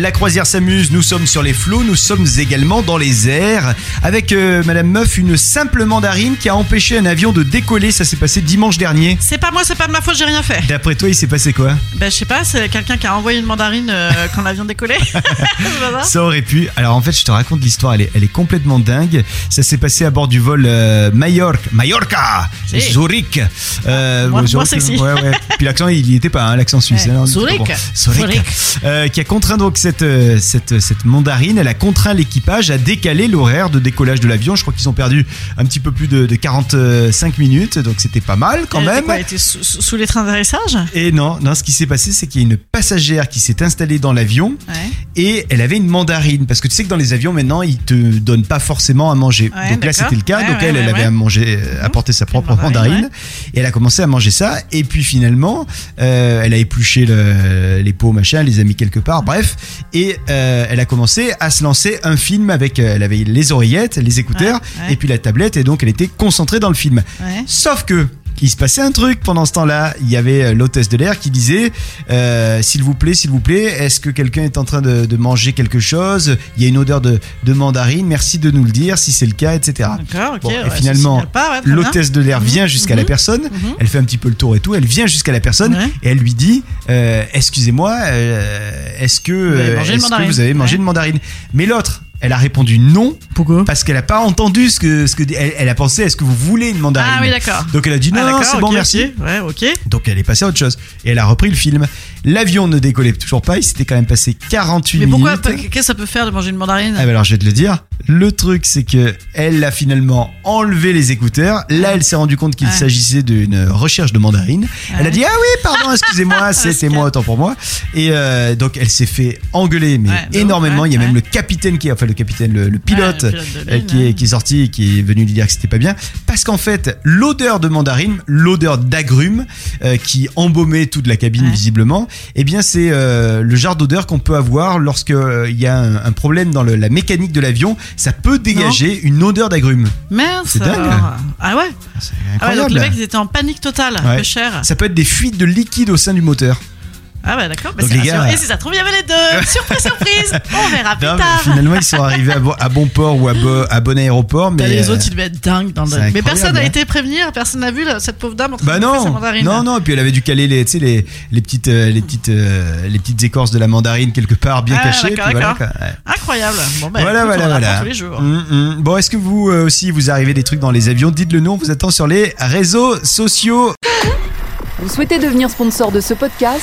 La croisière s'amuse, nous sommes sur les flots, nous sommes également dans les airs, avec euh, Madame Meuf, une simple mandarine qui a empêché un avion de décoller, ça s'est passé dimanche dernier. C'est pas moi, c'est pas de ma faute, j'ai rien fait. D'après toi, il s'est passé quoi? Ben je sais pas, c'est quelqu'un qui a envoyé une mandarine euh, quand l'avion décollait. C'est ça aurait pu. Alors en fait, je te raconte l'histoire, elle est, elle est complètement dingue. Ça s'est passé à bord du vol euh, Majorque, Mallorca, Si. Zurich. Euh, moins sexy. Ouais, ouais. Puis l'accent, il y était pas, hein, l'accent suisse. Ouais. hein, Zurich. Zurich. Zurich. Qui a contraint donc cette, euh, cette, cette mandarine, elle a contraint l'équipage à décaler l'horaire de décollage de l'avion. Je crois qu'ils ont perdu un petit peu plus de, de 45 minutes, donc c'était pas mal quand Elle était même. quoi, elle était sous, sous- sous les trains d'atterrissage? Et non, non, ce qui s'est passé, c'est qu'il y a une passagère qui s'est installée dans l'avion Ouais. Et elle avait une mandarine. Parce que tu sais que dans les avions, maintenant, ils te donnent pas forcément à manger. Ouais, Donc là, c'était le cas. Ouais, Donc elle, elle avait à manger, euh, apporté sa propre mandarine. Et elle a commencé à manger ça. Et puis finalement, euh, elle a épluché le- les pots, machin, elle les a mis quelque part. Bref. Et euh, elle a commencé à se lancer un film avec, elle avait les oreillettes, les écouteurs et puis la tablette. Et donc, elle était concentrée dans le film. Sauf que il se passait un truc pendant ce temps-là. Il y avait euh, l'hôtesse de l'air qui disait euh, S'il vous plaît, s'il vous plaît, est-ce que quelqu'un est en train de, de manger quelque chose? Il y a une odeur de, de mandarine. Merci de nous le dire si c'est le cas, etc. D'accord, ok. Bon, et ouais, finalement, ouais. L'hôtesse de l'air vient jusqu'à la mhm, personne. mhm. Elle fait un petit peu le tour et tout. Elle vient jusqu'à la personne Ouais. et elle lui dit euh, Excusez-moi, euh, est-ce que, avez euh, mangé une mandarine vous avez mangé une mandarine? Mais l'autre, elle a répondu non Pourquoi parce qu'elle a pas entendu ce que ce que elle, elle a pensé est-ce que vous voulez une mandarine Ah oui, d'accord. donc elle a dit non, Ah, non, d'accord, c'est bon, merci. Ouais, ok. Donc elle est passée à autre chose. Et elle a repris le film. L'avion ne décollait toujours pas, il s'était quand même passé 48 Mais pourquoi minutes. Qu'est-ce que ça peut faire de manger une mandarine? Ah bah alors je vais te le dire. Le truc c'est que elle a finalement enlevé les écouteurs. Là elle s'est rendu compte qu'il s'agissait d'une recherche de mandarine. Elle a dit ah oui pardon excusez-moi c'était moi autant pour moi. Et euh, donc elle s'est fait engueuler mais énormément. Il y a même le capitaine qui enfin le capitaine le, le pilote, Ouais, le pilote de euh, qui, est, qui est sorti et qui est venu lui dire que c'était pas bien parce qu'en fait l'odeur de mandarine, l'odeur d'agrumes euh, qui embaumait toute la cabine Ouais. visiblement, eh bien c'est euh, le genre d'odeur qu'on peut avoir lorsque euh, il y a un, un problème dans le- la mécanique de l'avion, ça peut dégager une odeur d'agrumes. Mince. C'est dingue. alors. Ah ouais Ah ouais, donc les mecs ils étaient en panique totale. Ouais. Peu cher. ça peut être des fuites de liquide au sein du moteur. Ah ouais, d'accord. Bah, Donc, c'est les gars-. Et si ça se trouve, il y avait les deux. surprise, surprise. On verra plus Non, tard. finalement ils sont arrivés à bon, à bon port ou à, bo- à bon aéroport, mais les euh, autres, ils devaient être dingues dans le. Mais personne n'a hein. été prévenir, personne n'a vu là, cette pauvre dame en train Bah de bouffer sa non, mandarine. non, non, et puis elle avait dû caler les, tu sais, les, les petites, euh, les petites, euh, les petites écorces de la mandarine quelque part bien Ah, cachées. d'accord, puis voilà, d'accord. quoi, ouais. Incroyable. Bon, bah, voilà, écoute, voilà, on voilà. tous les jours. Hum, hum. Bon, est-ce que vous euh, aussi vous arrivez des trucs dans les avions? Dites-le nous, on vous attend sur les réseaux sociaux. Vous souhaitez devenir sponsor de ce podcast?